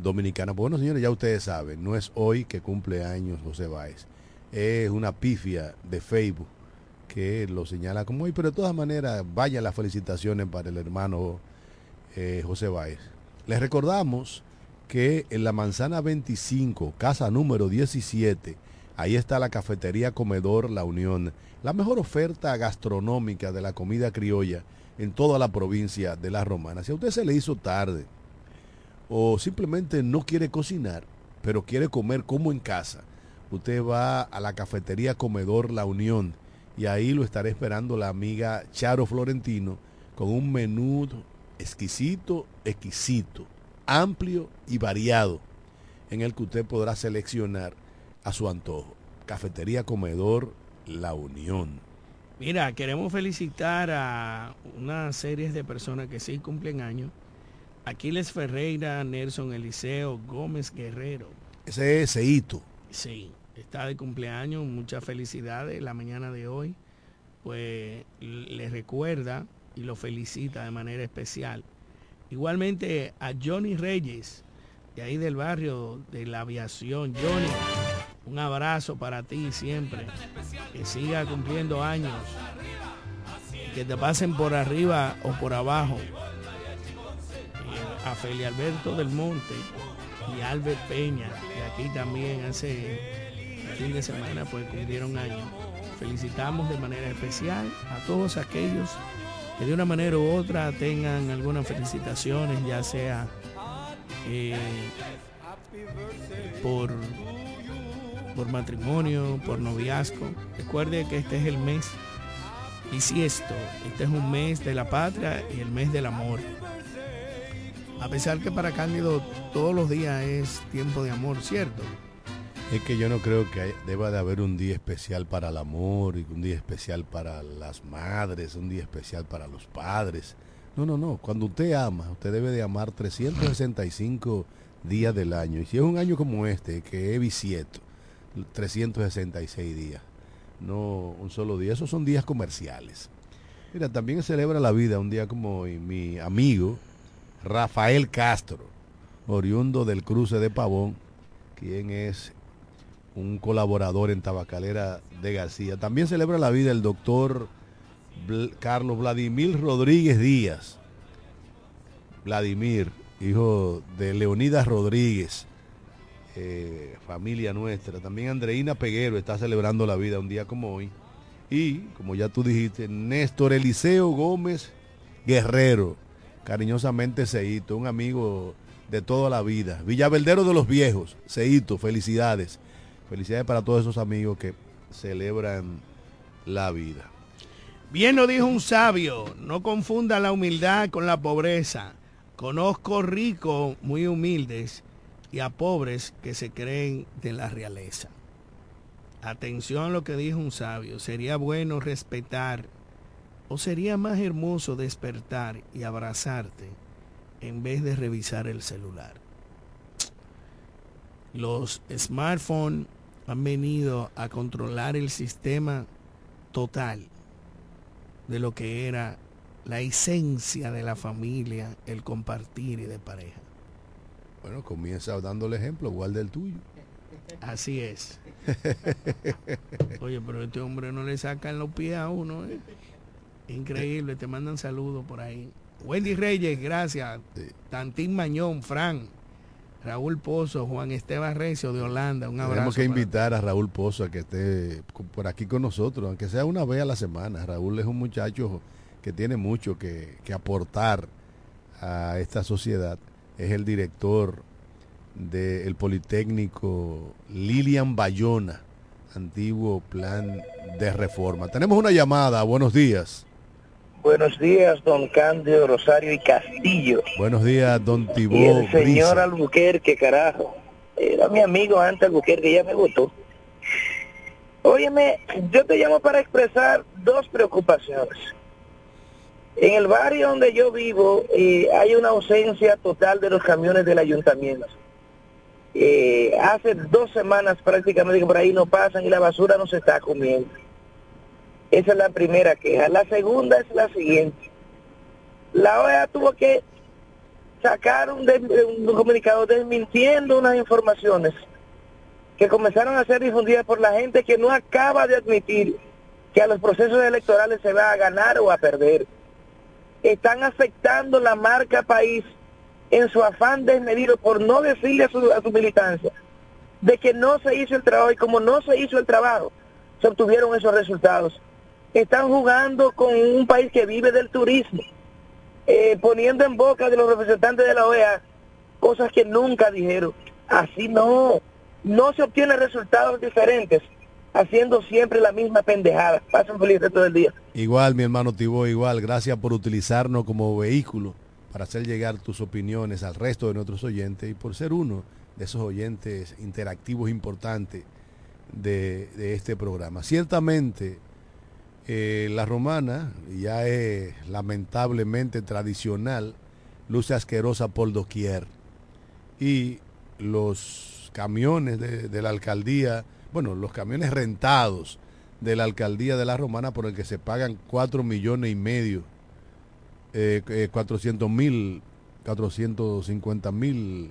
Speaker 2: Dominicana. Bueno, señores, ya ustedes saben, no es hoy que cumple años José Báez. Es una pifia de Facebook que lo señala como hoy, pero de todas maneras, vaya las felicitaciones para el hermano eh, José Báez. Les recordamos que en la manzana 25, casa número 17, ahí está la cafetería Comedor La Unión, la mejor oferta gastronómica de la comida criolla en toda la provincia de La Romana. Si a usted se le hizo tarde, o simplemente no quiere cocinar, pero quiere comer como en casa, usted va a la cafetería Comedor La Unión y ahí lo estará esperando la amiga Charo Florentino con un menú exquisito, exquisito, amplio y variado en el que usted podrá seleccionar a su antojo. Cafetería Comedor La Unión.
Speaker 4: Mira, queremos felicitar a una serie de personas que sí cumplen años Aquiles Ferreira, Nelson Eliseo, Gómez Guerrero.
Speaker 2: Ese es Seito.
Speaker 4: Sí, está de cumpleaños, muchas felicidades la mañana de hoy. Pues le recuerda y lo felicita de manera especial. Igualmente a Johnny Reyes, de ahí del barrio de la aviación. Johnny, un abrazo para ti siempre. Que siga cumpliendo años. Que te pasen por arriba o por abajo a Feli Alberto del Monte y Albert Peña, que aquí también hace fin de semana pues cumplieron años. Felicitamos de manera especial a todos aquellos que de una manera u otra tengan algunas felicitaciones, ya sea eh, por, por matrimonio, por noviazgo. Recuerde que este es el mes bisiesto, este es un mes de la patria y el mes del amor. A pesar que para Cándido todos los días es tiempo de amor, ¿cierto?
Speaker 2: Es que yo no creo que deba de haber un día especial para el amor un día especial para las madres, un día especial para los padres. No, no, no. Cuando usted ama, usted debe de amar 365 días del año. Y si es un año como este, que es bisieto, 366 días, no un solo día. Esos son días comerciales. Mira, también celebra la vida un día como. Mi amigo, Rafael Castro, oriundo del cruce de Pavón, quien es un colaborador en Tabacalera de García. También celebra la vida el doctor Carlos Vladimir Rodríguez Díaz. Vladimir, hijo de Leonidas Rodríguez, eh, familia nuestra. También Andreina Peguero está celebrando la vida un día como hoy. Y, como ya tú dijiste, Néstor Eliseo Gómez Guerrero, cariñosamente Seito, un amigo de toda la vida. Villaverdero de los Viejos, Seito, felicidades. Felicidades para todos esos amigos que celebran la vida.
Speaker 4: Bien lo dijo un sabio, no confunda la humildad con la pobreza. Conozco ricos muy humildes y a pobres que se creen de la realeza. Atención a lo que dijo un sabio, sería bueno respetar ¿O sería más hermoso despertar y abrazarte en vez de revisar el celular? Los smartphones han venido a controlar el sistema total de lo que era la esencia de la familia, el compartir y de pareja.
Speaker 2: Bueno, comienza dando el ejemplo, guarda el tuyo.
Speaker 4: Así es. (laughs) Oye, pero este hombre no le sacan los pies a uno, ¿eh? Increíble, te mandan saludos por ahí. Wendy Reyes, gracias. Tantín Mañón, Fran, Raúl Pozo, Juan Esteban Recio de Holanda, un abrazo.
Speaker 2: Tenemos que invitar a Raúl Pozo a que esté por aquí con nosotros, aunque sea una vez a la semana. Raúl es un muchacho que tiene mucho que, que aportar a esta sociedad. Es el director del Politécnico Lilian Bayona, antiguo plan de reforma. Tenemos una llamada, buenos días.
Speaker 9: Buenos días, don Cándido Rosario y Castillo.
Speaker 2: Buenos días, don
Speaker 9: Y
Speaker 2: Tibó.
Speaker 9: el señor
Speaker 2: Brisa.
Speaker 9: Albuquerque, carajo. Era mi amigo antes Albuquerque, ya me gustó. Óyeme, yo te llamo para expresar dos preocupaciones. En el barrio donde yo vivo eh, hay una ausencia total de los camiones del ayuntamiento. Eh, hace dos semanas prácticamente que por ahí no pasan y la basura no se está comiendo. Esa es la primera queja. La segunda es la siguiente. La OEA tuvo que sacar un, comunicado desmintiendo unas informaciones que comenzaron a ser difundidas por la gente que no acaba de admitir que a los procesos electorales se va a ganar o a perder. Están afectando la marca país en su afán desmedido por no decirle a su, a su militancia de que no se hizo el trabajo y como no se hizo el trabajo, se obtuvieron esos resultados. Están jugando con un país que vive del turismo, eh, poniendo en boca de los representantes de la OEA cosas que nunca dijeron. Así no, no se obtienen resultados diferentes haciendo siempre la misma pendejada. Pasen feliz resto del día.
Speaker 2: Igual, mi hermano Tibó, igual. Gracias por utilizarnos como vehículo para hacer llegar tus opiniones al resto de nuestros oyentes y por ser uno de esos oyentes interactivos importantes de, de este programa. Ciertamente, eh, la romana ya es lamentablemente tradicional, luce asquerosa por doquier. Y los camiones de la alcaldía, bueno, los camiones rentados de la alcaldía de la romana por el que se pagan 4 millones y medio, eh, eh, 400 mil, 450 mil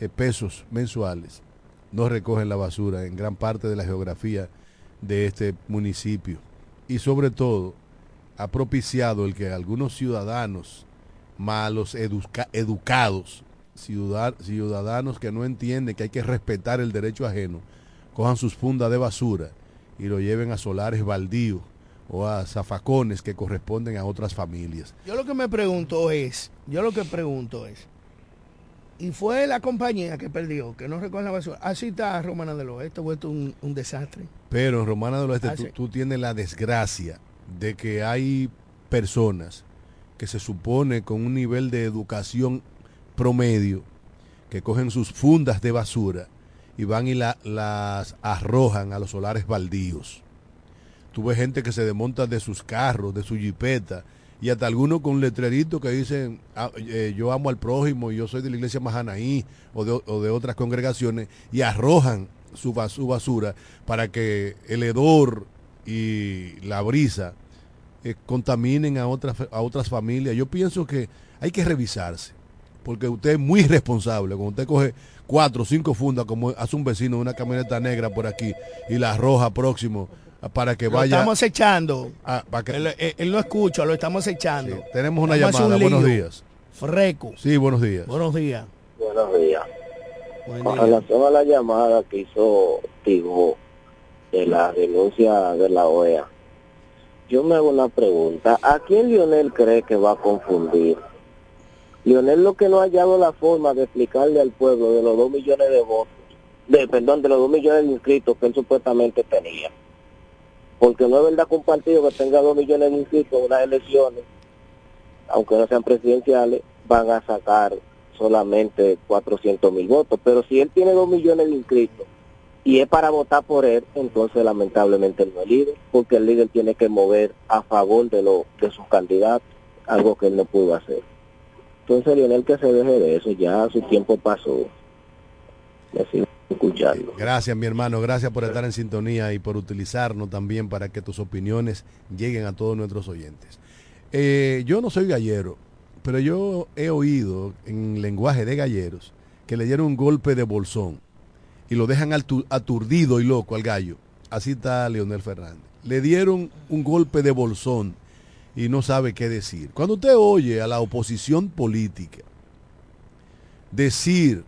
Speaker 2: eh, pesos mensuales, no recogen la basura en gran parte de la geografía de este municipio. Y sobre todo, ha propiciado el que algunos ciudadanos malos, educa- educados, ciudad- ciudadanos que no entienden que hay que respetar el derecho ajeno, cojan sus fundas de basura y lo lleven a solares baldíos o a zafacones que corresponden a otras familias.
Speaker 4: Yo lo que me pregunto es, yo lo que pregunto es, y fue la compañía que perdió, que no recoge la basura. Así está Romana del Oeste, vuelto un, un desastre.
Speaker 2: Pero en Romana del Oeste tú tienes la desgracia de que hay personas que se supone con un nivel de educación promedio, que cogen sus fundas de basura y van y la- las arrojan a los solares baldíos. Tú ves gente que se desmonta de sus carros, de su jipeta, y hasta algunos con letreritos que dicen, "Ah, eh, yo amo al prójimo, yo soy de la iglesia Mahanaí o de, o de otras congregaciones, y arrojan su basura para que el hedor y la brisa eh, contaminen a otras, a otras familias. Yo pienso que hay que revisarse, porque usted es muy responsable. Cuando usted coge cuatro o cinco fundas, como hace un vecino de una camioneta negra por aquí, y la arroja próximo para que
Speaker 4: Lo
Speaker 2: vaya...
Speaker 4: estamos echando.
Speaker 2: Ah, para que-
Speaker 4: Él, él- él no escucha, lo estamos echando.
Speaker 2: tenemos una llamada.
Speaker 4: un
Speaker 2: Buenos días.
Speaker 4: Freco.
Speaker 2: Sí, buenos días.
Speaker 4: Buenos días.
Speaker 10: Buenos días.
Speaker 4: Buen
Speaker 10: Con
Speaker 4: día.
Speaker 10: relación a la llamada que hizo Tigo de la denuncia de la OEA, yo me hago una pregunta. ¿A quién Lionel cree que va a confundir? Lionel lo que no ha hallado la forma de explicarle al pueblo de los dos millones de votos, de perdón, de los dos millones de inscritos que él supuestamente tenía. Porque no es verdad que un partido que tenga dos millones de inscritos en unas elecciones, aunque no sean presidenciales, van a sacar solamente 400 mil votos. Pero si él tiene dos millones de inscritos y es para votar por él, entonces lamentablemente no es líder, porque el líder tiene que mover a favor de, lo, de sus candidatos, algo que él no pudo hacer. Entonces Lionel que se deje de eso, ya su tiempo pasó.
Speaker 2: Gracias, mi hermano. Gracias por estar en sintonía y por utilizarnos también para que tus opiniones lleguen a todos nuestros oyentes. Eh, yo no soy gallero, pero yo he oído en lenguaje de galleros que le dieron un golpe de bolsón y lo dejan aturdido y loco al gallo. Así está Leonel Fernández. Le dieron un golpe de bolsón y no sabe qué decir. Cuando usted oye a la oposición política decir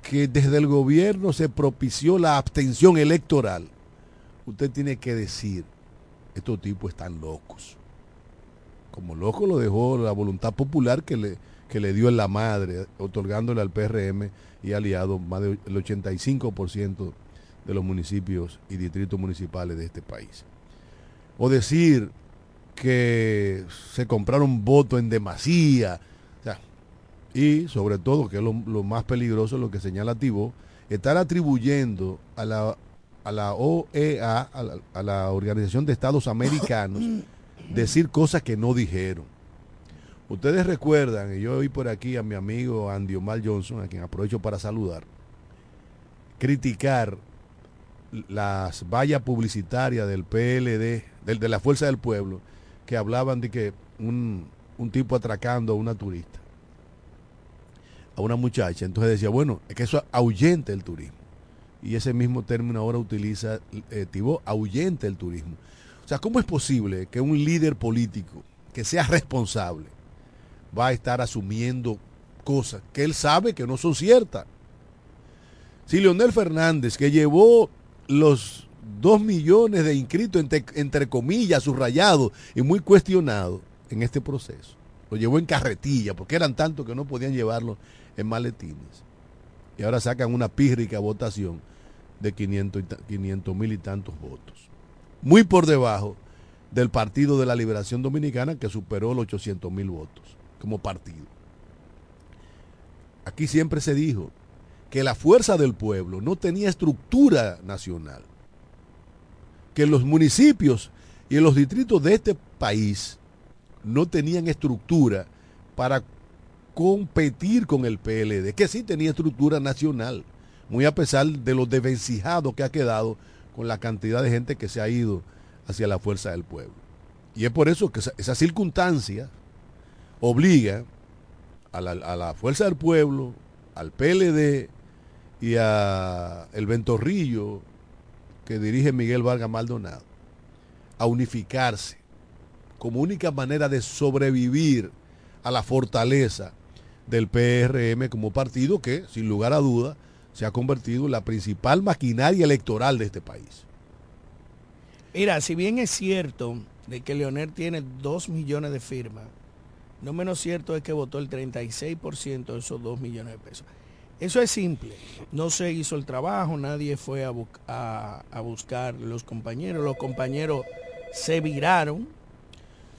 Speaker 2: que desde el gobierno se propició la abstención electoral, usted tiene que decir, estos tipos están locos. Como loco lo dejó la voluntad popular que le, que le dio en la madre, otorgándole al PRM y aliado más del 85% de los municipios y distritos municipales de este país. O decir que se compraron votos en demasía. y sobre todo, que es lo, más peligroso, lo que señala Tibo, estar atribuyendo a la, a la OEA, a la, a la Organización de Estados Americanos, (coughs) decir cosas que no dijeron. Ustedes recuerdan, y yo oí por aquí a mi amigo Andy Omar Johnson, a quien aprovecho para saludar, criticar las vallas publicitarias del PLD, del, de la Fuerza del Pueblo, que hablaban de que un, un tipo atracando a una turista, a una muchacha. Entonces decía, bueno, es que eso ahuyente el turismo. Y ese mismo término ahora utiliza eh, Tibó, ahuyente el turismo. O sea, ¿cómo es posible que un líder político que sea responsable va a estar asumiendo cosas que él sabe que no son ciertas? Si Leonel Fernández, que llevó los dos millones de inscritos, entre, entre comillas, subrayados y muy cuestionados en este proceso. Lo llevó en carretilla, porque eran tantos que no podían llevarlo en maletines. Y ahora sacan una pírrica votación de 500 mil y tantos votos. Muy por debajo del Partido de la Liberación Dominicana, que superó los 800 mil votos como partido. Aquí siempre se dijo que la fuerza del pueblo no tenía estructura nacional que los municipios y los distritos de este país no tenían estructura para competir con el PLD, que sí tenía estructura nacional, muy a pesar de lo desvencijado que ha quedado con la cantidad de gente que se ha ido hacia la fuerza del pueblo. Y es por eso que esa, circunstancia obliga a la, a la, fuerza del pueblo, al PLD y a el Ventorrillo que dirige Miguel Vargas Maldonado a unificarse como única manera de sobrevivir a la fortaleza del PRM como partido que, sin lugar a duda, se ha convertido en la principal maquinaria electoral de este país.
Speaker 4: Mira, si bien es cierto de que Leonel tiene dos millones de firmas, no menos cierto es que votó el 36% de esos dos millones de pesos. Eso es simple. No se hizo el trabajo, nadie fue a, a, buscar los compañeros. Los compañeros se viraron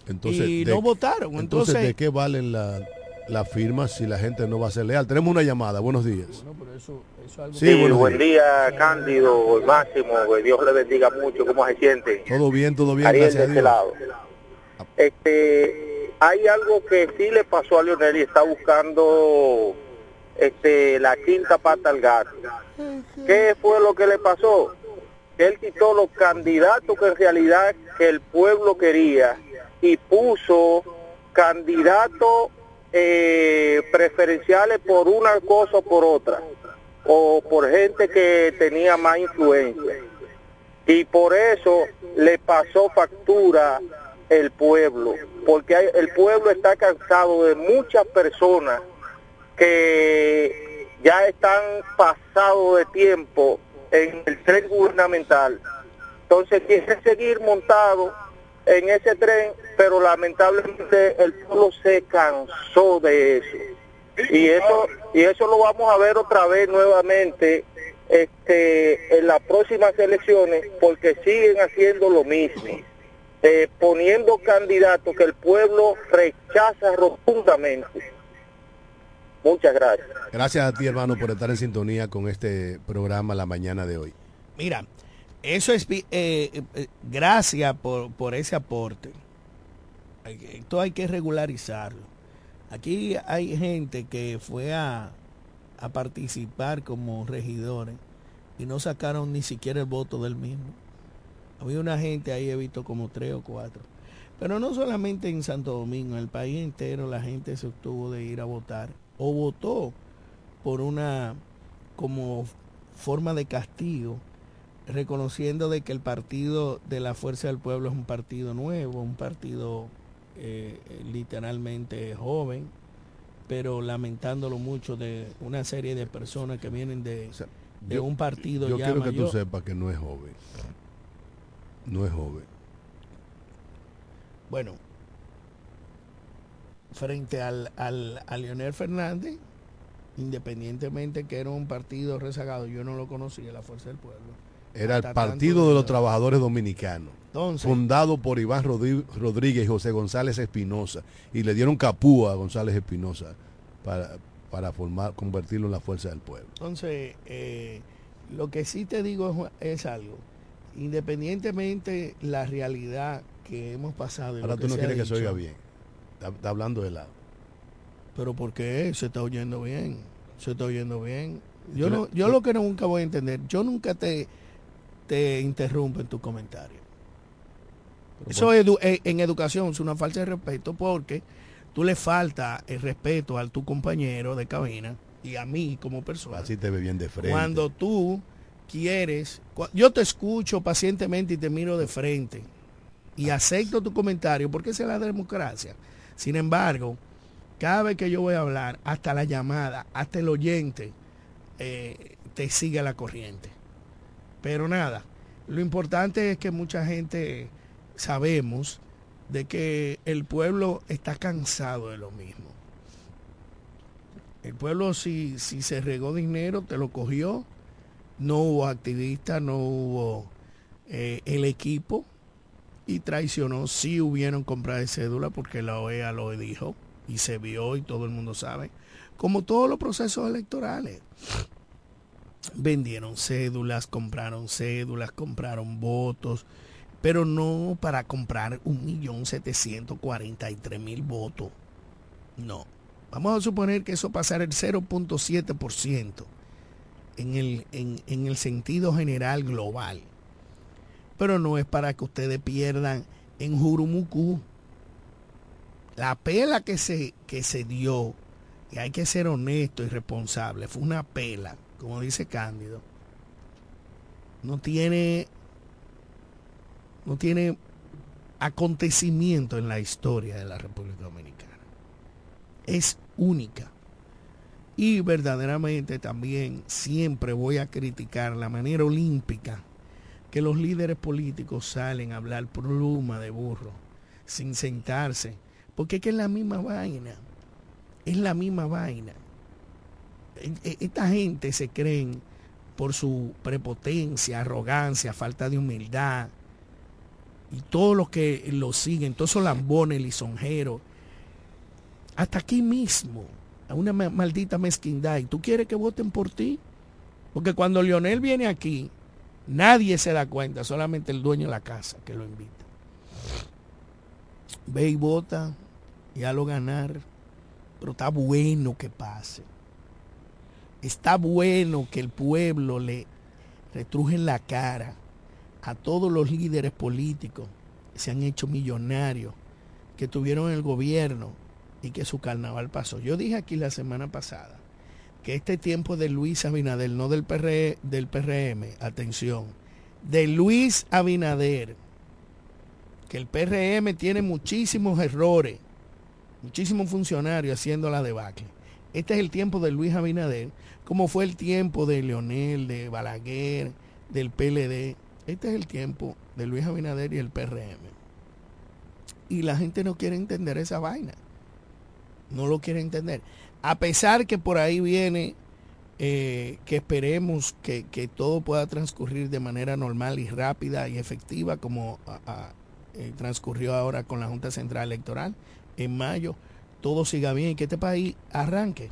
Speaker 2: entonces,
Speaker 4: y no votaron. Entonces,
Speaker 2: ¿de qué valen las la firmas si la gente no va a ser leal? Tenemos una llamada. Buenos días.
Speaker 11: sí, buen día, Cándido, Máximo. Dios le bendiga mucho. ¿Cómo se siente?
Speaker 2: Todo bien, todo bien.
Speaker 11: Ariel de este lado. Este, hay algo que sí le pasó a Leonel y está buscando este, la quinta pata al gato. ¿Qué fue lo que le pasó? Él quitó los candidatos que en realidad que el pueblo quería y puso candidatos eh, preferenciales por una cosa o por otra, o por gente que tenía más influencia. Y por eso le pasó factura el pueblo, porque el pueblo está cansado de muchas personas que ya están pasados de tiempo en el tren gubernamental. Entonces quiere seguir montado en ese tren, pero lamentablemente el pueblo se cansó de eso. Y eso y eso lo vamos a ver otra vez nuevamente este en las próximas elecciones porque siguen haciendo lo mismo. Eh, poniendo candidatos que el pueblo rechaza rotundamente Muchas gracias.
Speaker 2: Gracias a ti, hermano, por estar en sintonía con este programa la mañana de hoy.
Speaker 4: Mira, eso es eh, eh, gracias por, por ese aporte. Esto hay que regularizarlo. Aquí hay gente que fue a, a participar como regidores y no sacaron ni siquiera el voto del mismo. Había una gente ahí, he visto como tres o cuatro. Pero no solamente en Santo Domingo, en el país entero la gente se obtuvo de ir a votar o votó por una como forma de castigo, reconociendo de que el partido de la Fuerza del Pueblo es un partido nuevo, un partido eh, literalmente joven, pero lamentándolo mucho de una serie de personas que vienen de, de
Speaker 2: Yo-
Speaker 4: un partido
Speaker 2: Yo
Speaker 4: ya
Speaker 2: quiero que tú sepas que no es joven. No es joven.
Speaker 4: Bueno, frente al, al, a Leonel Fernández, independientemente que era un partido rezagado, yo no lo conocía, la Fuerza del Pueblo.
Speaker 2: Era el Partido de los Trabajadores Dominicanos.
Speaker 4: Entonces-
Speaker 2: fundado por Iván Rodríguez y José González Espinosa. Y le dieron capúa a González Espinosa para, para formar, convertirlo en la Fuerza del Pueblo.
Speaker 4: Entonces, eh, lo que sí te digo es, es algo. Independientemente la realidad que hemos pasado.
Speaker 2: Ahora tú no quieres que se oiga bien. Está, está hablando de lado.
Speaker 4: Pero ¿por qué? Se está oyendo bien. Se está oyendo bien. Yo, no, yo lo que nunca voy a entender, yo nunca te, te interrumpo en tu comentario. Eso edu- eh, en educación es una falta de respeto porque tú le falta el respeto a tu compañero de cabina y a mí como persona.
Speaker 2: Así te ve bien de frente.
Speaker 4: Cuando tú quieres, yo te escucho pacientemente y te miro de frente y acepto tu comentario porque esa es la democracia. Sin embargo, cada vez que yo voy a hablar, hasta la llamada, hasta el oyente, eh, te sigue la corriente. Pero nada, lo importante es que mucha gente sabemos de que el pueblo está cansado de lo mismo. El pueblo si, si se regó dinero, te lo cogió. No hubo activistas, no hubo eh, el equipo y traicionó. Sí hubieron compras de cédula porque la OEA lo dijo y se vio y todo el mundo sabe. Como todos los procesos electorales. Vendieron cédulas, compraron cédulas, compraron votos, pero no para comprar un millón setecientos cuarenta y tres mil votos. No. Vamos a suponer que eso pasara el 0.7% en el, en, en el sentido general global. Pero no es para que ustedes pierdan en Jurumucú. La pela que se, que se dio, y hay que ser honesto y responsable, fue una pela, como dice Cándido. No tiene, no tiene acontecimiento en la historia de la República Dominicana. Es única. Y verdaderamente también siempre voy a criticar la manera olímpica que los líderes políticos salen a hablar pluma de burro, sin sentarse, porque es que es la misma vaina, es la misma vaina. E- e- Esta gente se creen por su prepotencia, arrogancia, falta de humildad, y todos los que lo siguen, todos esos lambones, lisonjeros, hasta aquí mismo, a una ma- maldita mezquindad, y tú quieres que voten por ti, porque cuando Lionel viene aquí, nadie se da cuenta, solamente el dueño de la casa que lo invita. Ve y vota, ya lo ganar, pero está bueno que pase. Está bueno que el pueblo le retruje en la cara a todos los líderes políticos que se han hecho millonarios, que tuvieron el gobierno y que su carnaval pasó. Yo dije aquí la semana pasada que este tiempo de Luis Abinader, no del, PR, del PRM, atención, de Luis Abinader, que el PRM tiene muchísimos errores, muchísimos funcionarios haciendo la debacle. Este es el tiempo de Luis Abinader, como fue el tiempo de Leonel, de Balaguer, del PLD. Este es el tiempo de Luis Abinader y el PRM. Y la gente no quiere entender esa vaina. No lo quiere entender. A pesar que por ahí viene eh, que esperemos que, que todo pueda transcurrir de manera normal y rápida y efectiva como eh, transcurrió ahora con la Junta Central Electoral en mayo, todo siga bien y que este país arranque,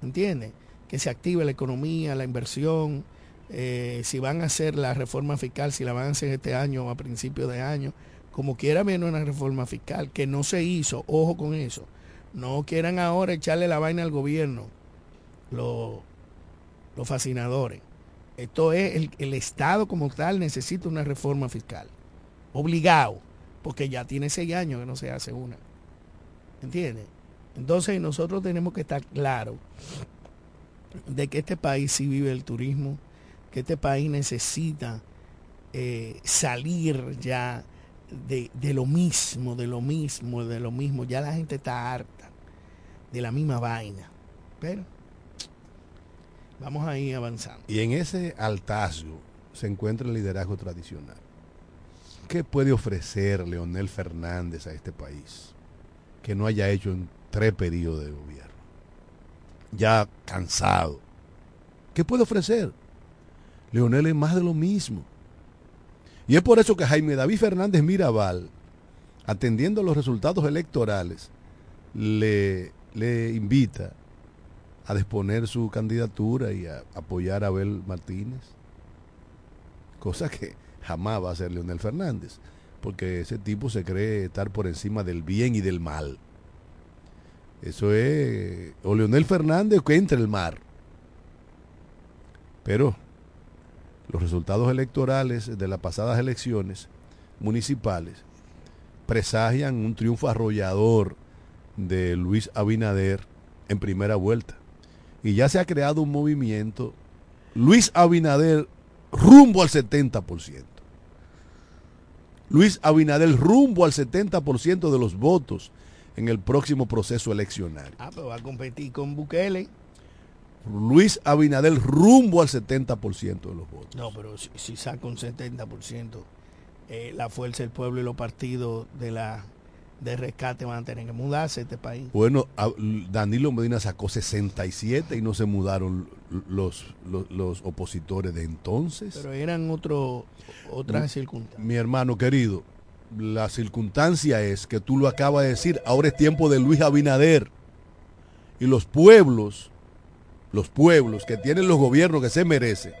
Speaker 4: ¿entiendes? Que se active la economía, la inversión, eh, si van a hacer la reforma fiscal, si la van a hacer este año o a principios de año, como quiera viene una reforma fiscal que no se hizo, ojo con eso, no quieran ahora echarle la vaina al gobierno, los, los fascinadores. Esto es, el, el Estado como tal necesita una reforma fiscal, obligado, porque ya tiene seis años que no se hace una. ¿Entiendes? Entonces nosotros tenemos que estar claros de que este país sí vive el turismo, que este país necesita eh, salir ya de, de lo mismo, de lo mismo, de lo mismo. Ya la gente está harta de la misma vaina. Pero vamos a ir avanzando.
Speaker 2: Y en ese altazgo se encuentra el liderazgo tradicional. ¿Qué puede ofrecer Leonel Fernández a este país que no haya hecho en tres periodos de gobierno? Ya cansado. ¿Qué puede ofrecer? Leonel es más de lo mismo. Y es por eso que Jaime David Fernández Mirabal, atendiendo los resultados electorales, le, le invita a disponer su candidatura y a apoyar a Abel Martínez. Cosa que jamás va a hacer Leonel Fernández, porque ese tipo se cree estar por encima del bien y del mal. Eso es o Leonel Fernández que entre el mar. Pero los resultados electorales de las pasadas elecciones municipales presagian un triunfo arrollador de Luis Abinader en primera vuelta. Y ya se ha creado un movimiento Luis Abinader rumbo al 70%. Luis Abinader rumbo al 70% de los votos en el próximo proceso eleccionario.
Speaker 4: Ah, pero va a competir con Bukele.
Speaker 2: Luis Abinader rumbo al 70% de los votos.
Speaker 4: No, pero si, si saca un 70%, eh, la fuerza del pueblo y los partidos de la de rescate van a tener que mudarse a este país.
Speaker 2: Bueno, a- Danilo Medina sacó 67 y no se mudaron los, los, los opositores de entonces.
Speaker 4: Pero eran otro, otras circunstancias.
Speaker 2: Mi hermano querido, la circunstancia es que tú lo acabas de decir, ahora es tiempo de Luis Abinader. Y los pueblos, los pueblos que tienen los gobiernos que se merecen.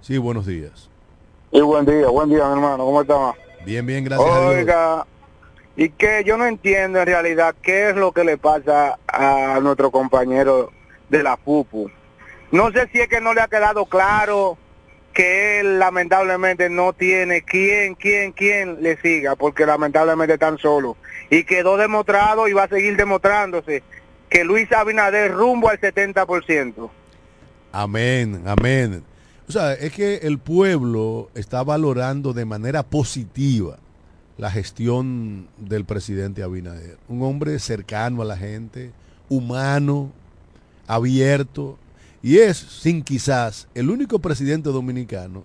Speaker 2: Sí, buenos días.
Speaker 11: Y buen día, buen día, mi hermano. ¿Cómo está?
Speaker 2: Bien, bien, gracias a Dios.
Speaker 11: Y que yo no entiendo en realidad qué es lo que le pasa a nuestro compañero de la FUPU. No sé si es que no le ha quedado claro que él lamentablemente no tiene quién, quién, quién le siga, porque lamentablemente están solos. Y quedó demostrado y va a seguir demostrándose que Luis Abinader rumbo al 70%.
Speaker 2: Amén, amén. O sea, es que el pueblo está valorando de manera positiva la gestión del presidente Abinader. Un hombre cercano a la gente, humano, abierto, y es, sin quizás, el único presidente dominicano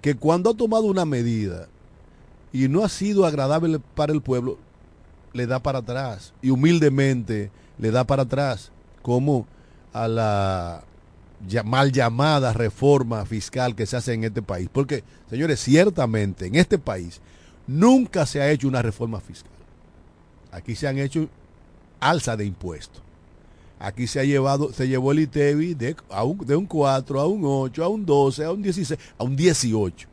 Speaker 2: que cuando ha tomado una medida y no ha sido agradable para el pueblo, le da para atrás y humildemente le da para atrás, como a la mal llamada reforma fiscal que se hace en este país. Porque, señores, ciertamente en este país nunca se ha hecho una reforma fiscal. Aquí se han hecho alza de impuestos. Aquí se ha llevado, se llevó el ITEVI de, a un, de un 4 a un 8, a un 12, a un 16, a un 18.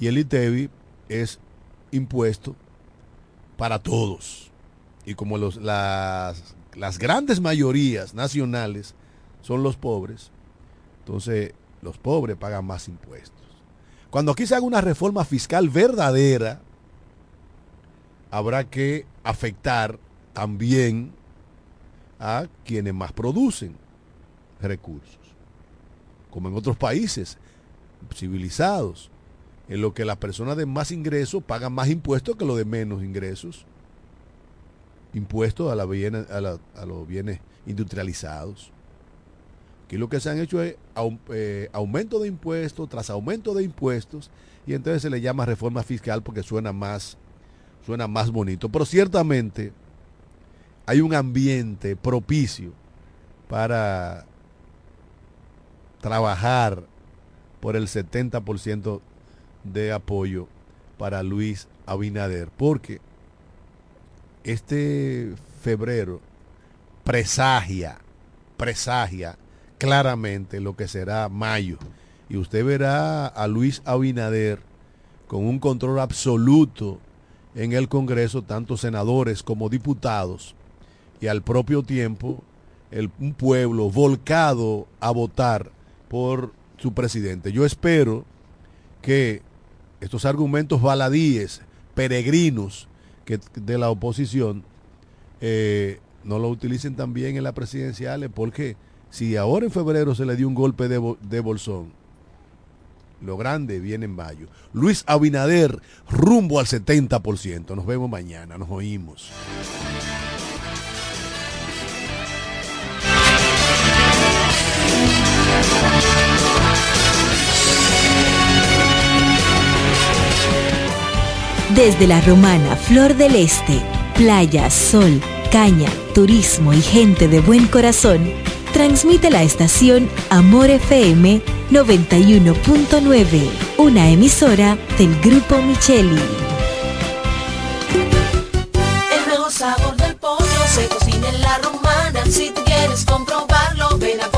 Speaker 2: Y el ITEVI es impuesto para todos. Y como los, las, las grandes mayorías nacionales son los pobres, entonces los pobres pagan más impuestos. Cuando aquí se haga una reforma fiscal verdadera, habrá que afectar también a quienes más producen recursos, como en otros países civilizados, en lo que las personas de más ingresos pagan más impuestos que los de menos ingresos, impuestos a, a los bienes industrializados. Aquí lo que se han hecho es eh, aumento de impuestos tras aumento de impuestos y entonces se le llama reforma fiscal porque suena más, suena más bonito. Pero ciertamente hay un ambiente propicio para trabajar por el 70% de apoyo para Luis Abinader, porque este febrero presagia, presagia claramente lo que será mayo. Y usted verá a Luis Abinader con un control absoluto en el Congreso, tanto senadores como diputados, y al propio tiempo el, un pueblo volcado a votar por su presidente. Yo espero que estos argumentos baladíes, peregrinos que, de la oposición, eh, no lo utilicen también en las presidenciales, porque si ahora en febrero se le dio un golpe de, de bolsón, Lo grande viene en mayo. Luis Abinader, rumbo al 70%. Nos vemos mañana, nos oímos.
Speaker 12: Desde la romana Flor del Este, playa, sol, caña, turismo y gente de buen corazón, transmite la estación Amor FM 91.9, una emisora del Grupo Micheli.
Speaker 1: El mejor sabor del pollo se cocina en la romana. Si tú quieres comprobarlo, ven a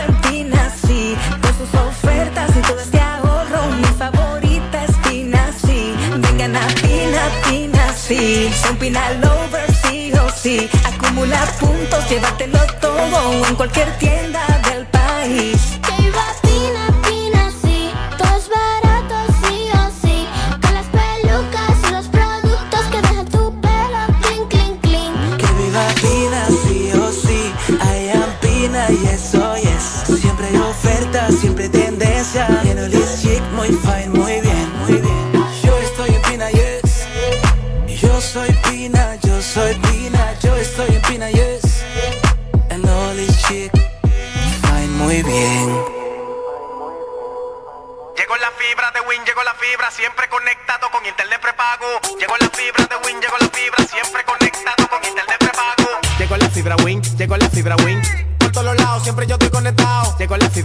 Speaker 1: sus ofertas y todo este ahorro. Mi favorita es Pina, sí. Vengan a Pina, Pina, sí. Son Pina Lovers, sí o sí. Acumula puntos, llévatelo todo en cualquier tienda del país.
Speaker 13: Que viva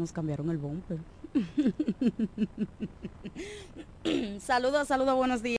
Speaker 14: Nos cambiaron el bumper. (laughs) saludos, saludos, buenos días.